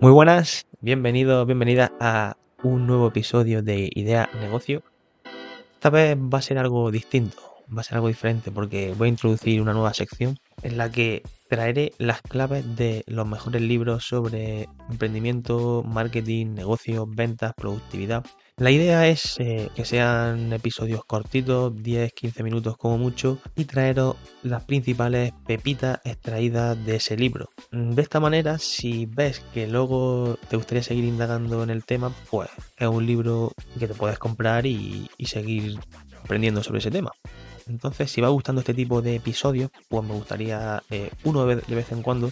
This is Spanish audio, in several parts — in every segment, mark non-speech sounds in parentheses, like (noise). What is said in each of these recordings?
Muy buenas, bienvenidos, bienvenidas a un nuevo episodio de Idea Negocio. Esta vez va a ser algo distinto, va a ser algo diferente porque voy a introducir una nueva sección en la que traeré las claves de los mejores libros sobre emprendimiento, marketing, negocios, ventas, productividad. La idea es eh, que sean episodios cortitos, 10-15 minutos como mucho, y traeros las principales pepitas extraídas de ese libro. De esta manera, si ves que luego te gustaría seguir indagando en el tema, pues es un libro que te puedes comprar y, seguir aprendiendo sobre ese tema. Entonces, si va gustando este tipo de episodios, pues me gustaría eh, uno de vez en cuando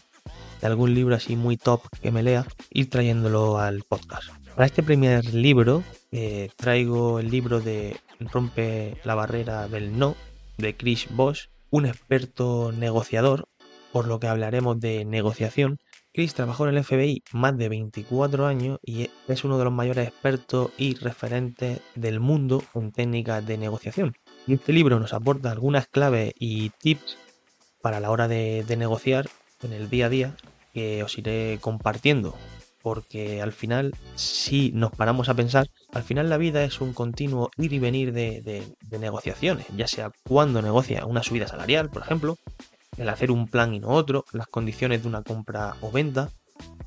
de algún libro así muy top que me lea, ir trayéndolo al podcast. Para este primer libro eh, traigo el libro de Rompe la barrera del no de Chris Bosch, un experto negociador, por lo que hablaremos de negociación. Chris trabajó en el FBI más de 24 años y es uno de los mayores expertos y referentes del mundo en técnicas de negociación. Y este libro nos aporta algunas claves y tips para la hora de negociar en el día a día que os iré compartiendo porque al final, si nos paramos a pensar, al final la vida es un continuo ir y venir de, negociaciones, ya sea cuando negocia una subida salarial, por ejemplo, el hacer un plan y no otro, las condiciones de una compra o venta,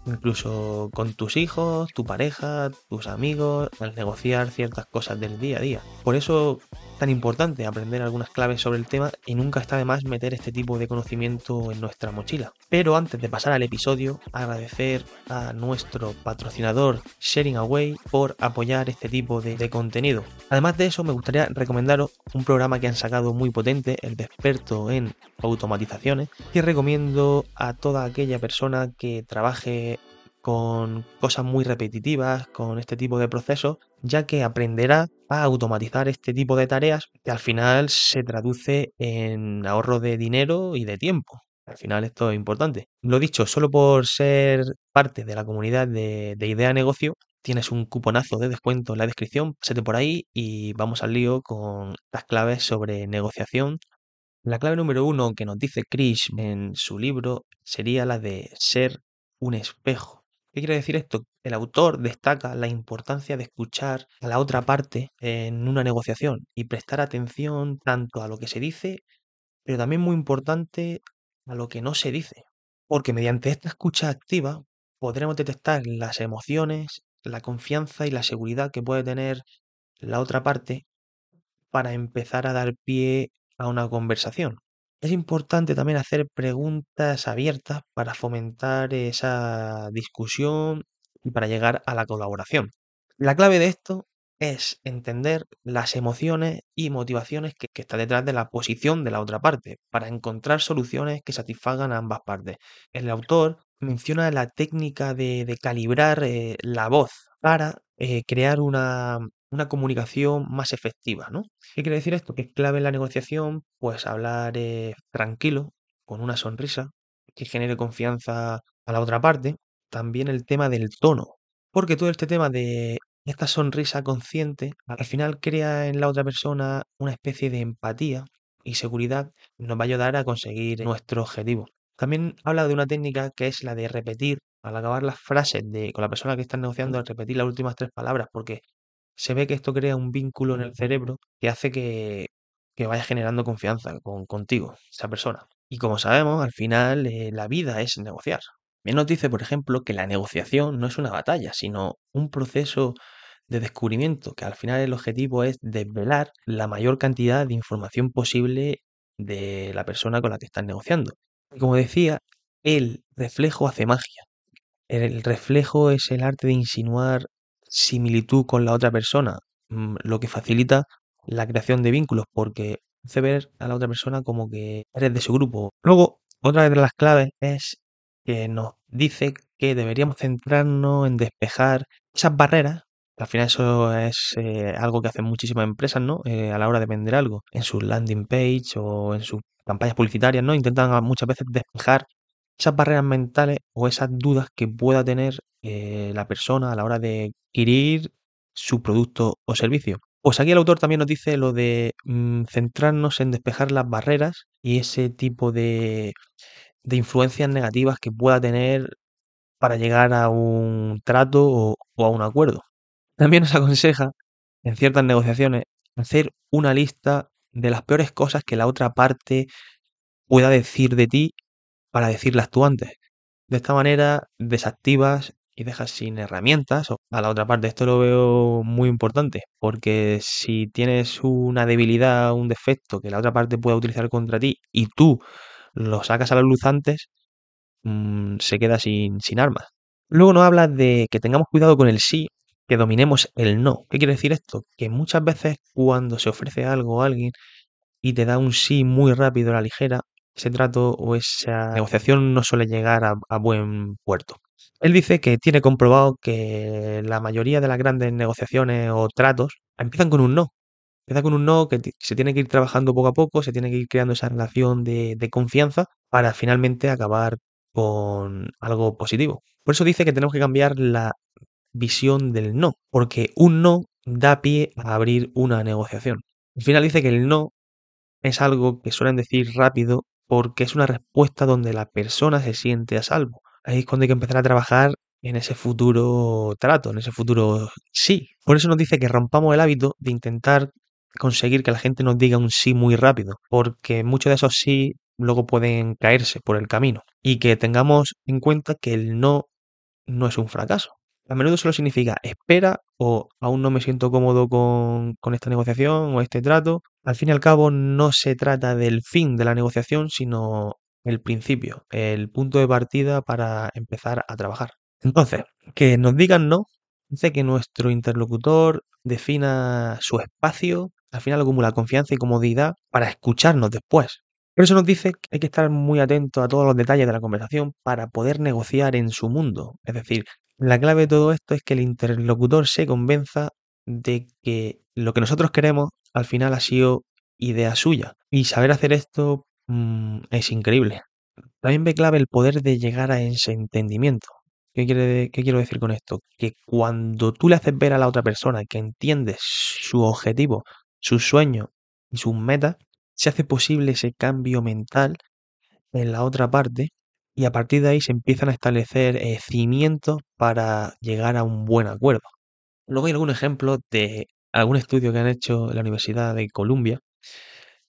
incluso con tus hijos, tu pareja, tus amigos, al negociar ciertas cosas del día a día. Por eso tan importante aprender algunas claves sobre el tema y nunca está de más meter este tipo de conocimiento en nuestra mochila. Pero antes de pasar al episodio, agradecer a nuestro patrocinador Sharing Away por apoyar este tipo de, contenido. Además de eso, me gustaría recomendaros un programa que han sacado muy potente, el de experto en automatizaciones, que recomiendo a toda aquella persona que trabaje con cosas muy repetitivas, con este tipo de procesos, ya que aprenderá a automatizar este tipo de tareas que al final se traduce en ahorro de dinero y de tiempo. Al final esto es importante. Lo dicho, solo por ser parte de la comunidad de, Idea Negocio, tienes un cuponazo de descuento en la descripción, pásate por ahí y vamos al lío con las claves sobre negociación. La clave número uno que nos dice Chris en su libro sería la de ser un espejo. ¿Qué quiere decir esto? El autor destaca la importancia de escuchar a la otra parte en una negociación y prestar atención tanto a lo que se dice, pero también muy importante a lo que no se dice. Porque mediante esta escucha activa podremos detectar las emociones, la confianza y la seguridad que puede tener la otra parte para empezar a dar pie a una conversación. Es importante también hacer preguntas abiertas para fomentar esa discusión y para llegar a la colaboración. La clave de esto es entender las emociones y motivaciones que, está detrás de la posición de la otra parte, para encontrar soluciones que satisfagan a ambas partes. El autor menciona la técnica de, calibrar eh, la voz para eh, crear una, una comunicación más efectiva, ¿no? ¿Qué quiere decir esto? Que es clave en la negociación, pues hablar eh, tranquilo, con una sonrisa, que genere confianza a la otra parte. También el tema del tono, porque todo este tema de esta sonrisa consciente al final crea en la otra persona una especie de empatía y seguridad nos va a ayudar a conseguir nuestro objetivo. También habla de una técnica que es la de repetir al acabar las frases de, con la persona que está negociando, repetir las últimas tres palabras, porque se ve que esto crea un vínculo en el cerebro que hace que, vaya generando confianza con, contigo, esa persona. Y como sabemos, al final eh, la vida es negociar. Bien nos dice, por ejemplo, que la negociación no es una batalla, sino un proceso de descubrimiento, que al final el objetivo es desvelar la mayor cantidad de información posible de la persona con la que estás negociando. Como decía, el reflejo hace magia. El reflejo es el arte de insinuar similitud con la otra persona, mm, lo que facilita la creación de vínculos, porque hace ver a la otra persona como que eres de su grupo. Luego, otra de las claves es que nos dice que deberíamos centrarnos en despejar esas barreras. Al final eso es eh, algo que hacen muchísimas empresas, ¿no? Eh, a la hora de vender algo, en su landing page o en sus campañas publicitarias, ¿no? Intentan muchas veces despejar esas barreras mentales o esas dudas que pueda tener eh, la persona a la hora de adquirir su producto o servicio. Pues aquí el autor también nos dice lo de mm, centrarnos en despejar las barreras y ese tipo de, de influencias negativas que pueda tener para llegar a un trato o a un acuerdo. También nos aconseja, en ciertas negociaciones, hacer una lista de las peores cosas que la otra parte pueda decir de ti para decirlas tú antes. De esta manera desactivas y dejas sin herramientas a la otra parte. Esto lo veo muy importante, porque si tienes una debilidad, un defecto que la otra parte pueda utilizar contra ti y tú lo sacas a la luz antes, mm, se queda sin, sin armas. Luego nos habla de que tengamos cuidado con el sí, que dominemos el no. ¿Qué quiere decir esto? Que muchas veces cuando se ofrece algo a alguien y te da un sí muy rápido a la ligera, ese trato o esa negociación no suele llegar a, buen puerto. Él dice que tiene comprobado que la mayoría de las grandes negociaciones o tratos empiezan con un no. Empieza con un no que se tiene que ir trabajando poco a poco, se tiene que ir creando esa relación de confianza para finalmente acabar con algo positivo. Por eso dice que tenemos que cambiar la visión del no, porque un no da pie a abrir una negociación. Al final dice que el no es algo que suelen decir rápido porque es una respuesta donde la persona se siente a salvo. Ahí es cuando hay que empezar a trabajar en ese futuro trato, en ese futuro sí. Por eso nos dice que rompamos el hábito de intentar conseguir que la gente nos diga un sí muy rápido, porque muchos de esos sí luego pueden caerse por el camino. Y que tengamos en cuenta que el no no es un fracaso. A menudo solo significa espera o aún no me siento cómodo con, con, esta negociación o este trato. Al fin y al cabo no se trata del fin de la negociación, sino el principio, el punto de partida para empezar a trabajar. Entonces, que nos digan no, dice que nuestro interlocutor defina su espacio, al final acumula confianza y comodidad para escucharnos después. Por eso nos dice que hay que estar muy atento a todos los detalles de la conversación para poder negociar en su mundo. Es decir, la clave de todo esto es que el interlocutor se convenza de que lo que nosotros queremos al final ha sido idea suya. Y saber hacer esto mmm, es increíble. También ve clave el poder de llegar a ese entendimiento. ¿Qué, quiere, ¿Qué quiero decir con esto? Que cuando tú le haces ver a la otra persona que entiendes su objetivo, sus sueños y sus metas, se hace posible ese cambio mental en la otra parte y a partir de ahí se empiezan a establecer eh, cimientos para llegar a un buen acuerdo. Luego hay algún ejemplo de algún estudio que han hecho en la Universidad de Columbia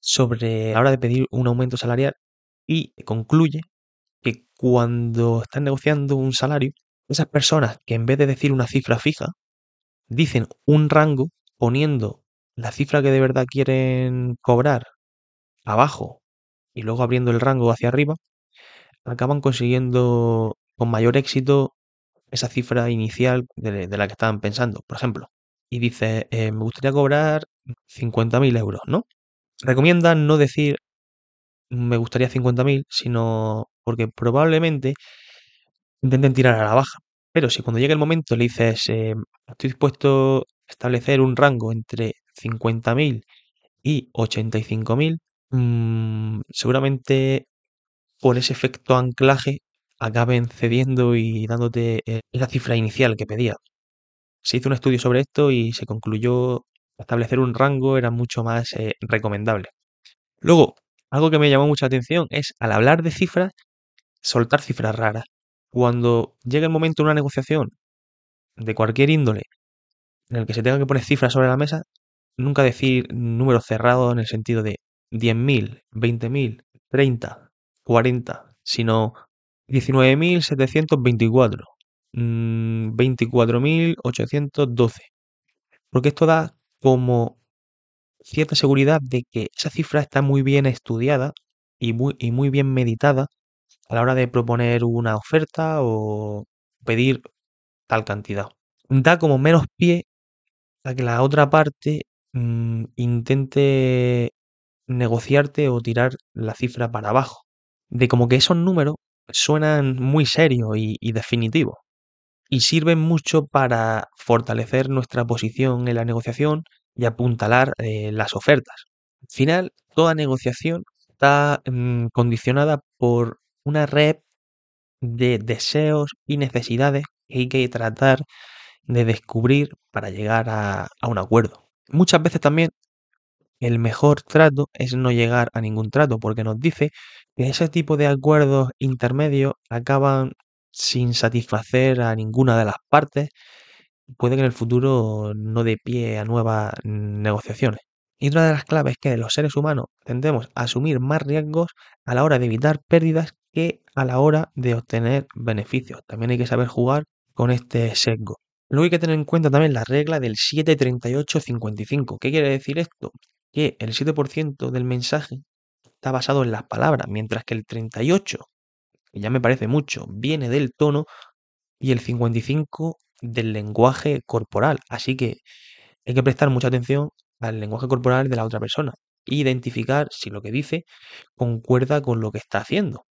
sobre la hora de pedir un aumento salarial y concluye que cuando están negociando un salario, esas personas que en vez de decir una cifra fija, dicen un rango poniendo la cifra que de verdad quieren cobrar abajo y luego abriendo el rango hacia arriba, acaban consiguiendo con mayor éxito esa cifra inicial de, la que estaban pensando, por ejemplo. Y dice, eh, me gustaría cobrar 50.000 euros, ¿no? Recomienda no decir me gustaría 50.000, sino porque probablemente intenten tirar a la baja. Pero si cuando llegue el momento le dices, eh, estoy dispuesto a establecer un rango entre 50.000 y 85.000, mmm, seguramente por ese efecto anclaje acaben cediendo y dándote eh, esa cifra inicial que pedía. Se hizo un estudio sobre esto y se concluyó establecer un rango era mucho más eh, recomendable. Luego, algo que me llamó mucha atención es al hablar de cifras, soltar cifras raras. Cuando llega el momento de una negociación de cualquier índole en el que se tenga que poner cifras sobre la mesa, nunca decir números cerrados en el sentido de 10.000, 20.000, 30, 40, sino 19.724, 24.812. Porque esto da como cierta seguridad de que esa cifra está muy bien estudiada y muy, y muy bien meditada a la hora de proponer una oferta o pedir tal cantidad. Da como menos pie a que la otra parte mmm, intente negociarte o tirar la cifra para abajo. De como que esos números suenan muy serios y, y definitivos. Y sirven mucho para fortalecer nuestra posición en la negociación y apuntalar eh, las ofertas. Al final, toda negociación está mmm, condicionada por una red de deseos y necesidades que hay que tratar de descubrir para llegar a un acuerdo. Muchas veces también el mejor trato es no llegar a ningún trato, porque nos dice que ese tipo de acuerdos intermedios acaban sin satisfacer a ninguna de las partes, puede que en el futuro no dé pie a nuevas negociaciones. Y otra de las claves es que los seres humanos tendemos a asumir más riesgos a la hora de evitar pérdidas que a la hora de obtener beneficios. También hay que saber jugar con este sesgo. Luego hay que tener en cuenta también la regla del 73855. ¿Qué quiere decir esto? Que el 7% del mensaje está basado en las palabras, mientras que el 38, que ya me parece mucho, viene del tono y el 55 del lenguaje corporal. Así que hay que prestar mucha atención al lenguaje corporal de la otra persona e identificar si lo que dice concuerda con lo que está haciendo.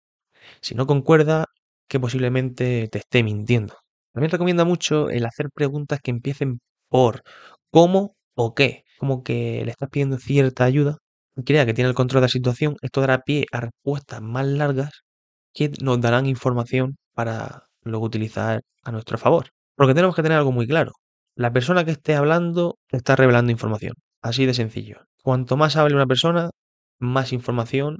Si no concuerda, que posiblemente te esté mintiendo. También recomienda mucho el hacer preguntas que empiecen por cómo o qué, como que le estás pidiendo cierta ayuda crea que tiene el control de la situación, esto dará pie a respuestas más largas que nos darán información para luego utilizar a nuestro favor. Porque tenemos que tener algo muy claro. La persona que esté hablando está revelando información. Así de sencillo. Cuanto más hable una persona, más información,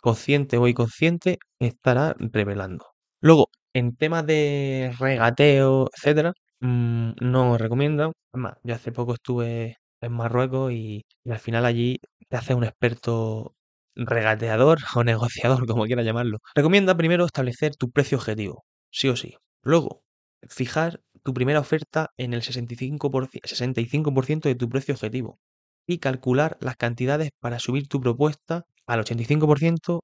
consciente o inconsciente, estará revelando. Luego, en temas de regateo, etcétera, mm, no recomiendo. Además, yo hace poco estuve en Marruecos y, al final allí te hace un experto regateador (laughs) o negociador, como quiera llamarlo. Recomienda primero establecer tu precio objetivo, sí o sí. Luego, fijar tu primera oferta en el 65%, 65 de tu precio objetivo y calcular las cantidades para subir tu propuesta al 85%,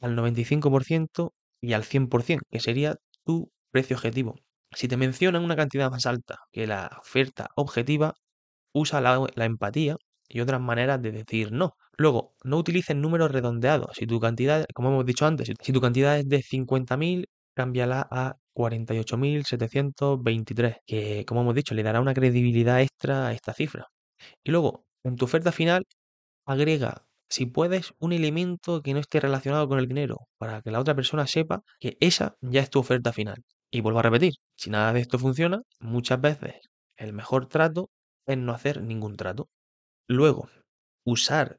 al 95% y al 100%, que sería tu precio objetivo. Si te mencionan una cantidad más alta que la oferta objetiva, usa la, empatía y otras maneras de decir no. Luego, no utilices números redondeados. Si tu cantidad, como hemos dicho antes, si tu cantidad es de 50.000, cámbiala a 48.723, que como hemos dicho, le dará una credibilidad extra a esta cifra. Y luego, en tu oferta final, agrega, si puedes, un elemento que no esté relacionado con el dinero, para que la otra persona sepa que esa ya es tu oferta final. Y vuelvo a repetir, si nada de esto funciona, muchas veces el mejor trato es no hacer ningún trato. Luego, usar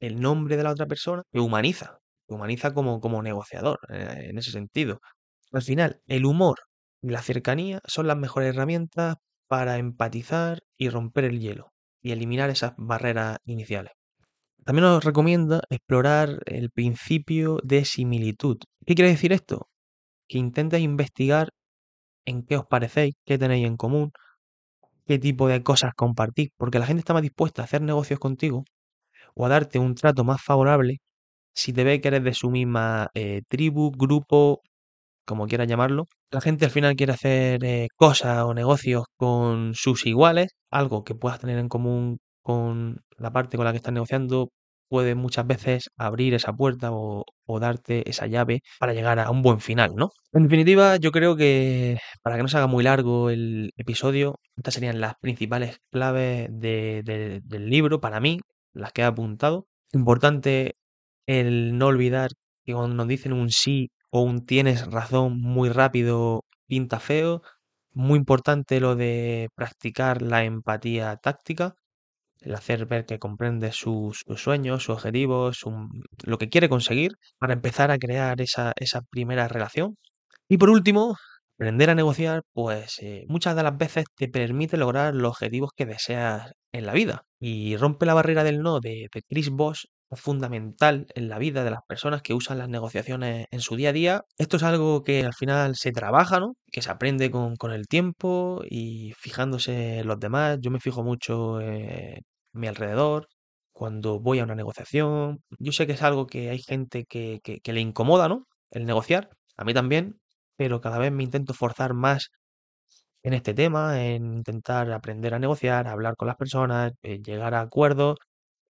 el nombre de la otra persona te humaniza, te humaniza como, como negociador eh, en ese sentido. Al final, el humor y la cercanía son las mejores herramientas para empatizar y romper el hielo y eliminar esas barreras iniciales. También os recomiendo explorar el principio de similitud. ¿Qué quiere decir esto? Que intentes investigar en qué os parecéis, qué tenéis en común, qué tipo de cosas compartís, porque la gente está más dispuesta a hacer negocios contigo o a darte un trato más favorable si te ve que eres de su misma eh, tribu, grupo, como quieras llamarlo. La gente al final quiere hacer eh, cosas o negocios con sus iguales, algo que puedas tener en común con la parte con la que estás negociando, puede muchas veces abrir esa puerta o, darte esa llave para llegar a un buen final, ¿no? En definitiva, yo creo que para que no se haga muy largo el episodio, estas serían las principales claves de, de, del libro para mí, las que he apuntado. Importante el no olvidar que cuando nos dicen un sí o un tienes razón muy rápido pinta feo. Muy importante lo de practicar la empatía táctica, el hacer ver que comprende sus, sueños, sus objetivos, lo que quiere conseguir para empezar a crear esa, primera relación. Y por último, aprender a negociar, pues eh, muchas de las veces te permite lograr los objetivos que deseas en la vida. Y rompe la barrera del no de, de Chris Bosch fundamental en la vida de las personas que usan las negociaciones en su día a día. Esto es algo que al final se trabaja, ¿no? Que se aprende con, el tiempo y fijándose en los demás. Yo me fijo mucho en mi alrededor, cuando voy a una negociación. Yo sé que es algo que hay gente que, que, le incomoda, ¿no? El negociar. A mí también, pero cada vez me intento forzar más en este tema, en intentar aprender a negociar, hablar con las personas, eh, llegar a acuerdos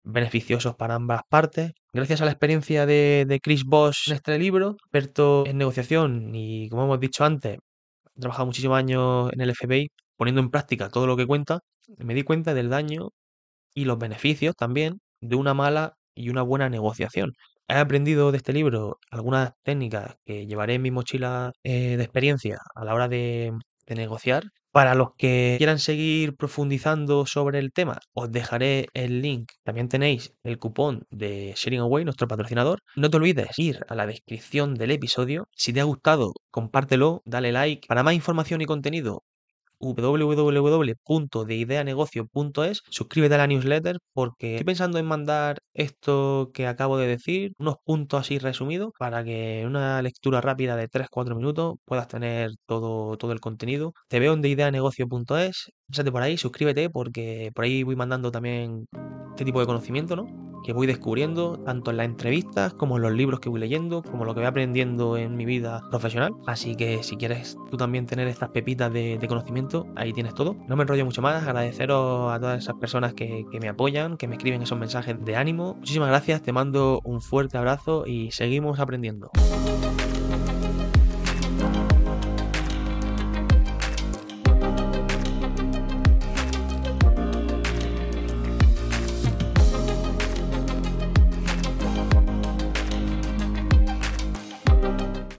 beneficiosos para ambas partes. Gracias a la experiencia de, de, Chris Bosch en este libro, experto en negociación y como hemos dicho antes, he trabajado muchísimos años en el FBI poniendo en práctica todo lo que cuenta, me di cuenta del daño y los beneficios también de una mala y una buena negociación. He aprendido de este libro algunas técnicas que llevaré en mi mochila eh, de experiencia a la hora de, de negociar Para los que quieran seguir profundizando sobre el tema, os dejaré el link. También tenéis el cupón de Sharing Away, nuestro patrocinador. No te olvides ir a la descripción del episodio. Si te ha gustado, compártelo, dale like. Para más información y contenido, www.deideanegocio.es. Suscríbete a la newsletter porque estoy pensando en mandar esto que acabo de decir, unos puntos así resumidos, para que en una lectura rápida de 3-4 minutos puedas tener todo, todo el contenido. Te veo en deideanegocio.es. Pásate por ahí, suscríbete porque por ahí voy mandando también este tipo de conocimiento, ¿no? Que voy descubriendo tanto en las entrevistas como en los libros que voy leyendo, como lo que voy aprendiendo en mi vida profesional. Así que si quieres tú también tener estas pepitas de, conocimiento, ahí tienes todo. No me enrollo mucho más, agradeceros a todas esas personas que, que me apoyan, que me escriben esos mensajes de ánimo. Muchísimas gracias, te mando un fuerte abrazo y seguimos aprendiendo.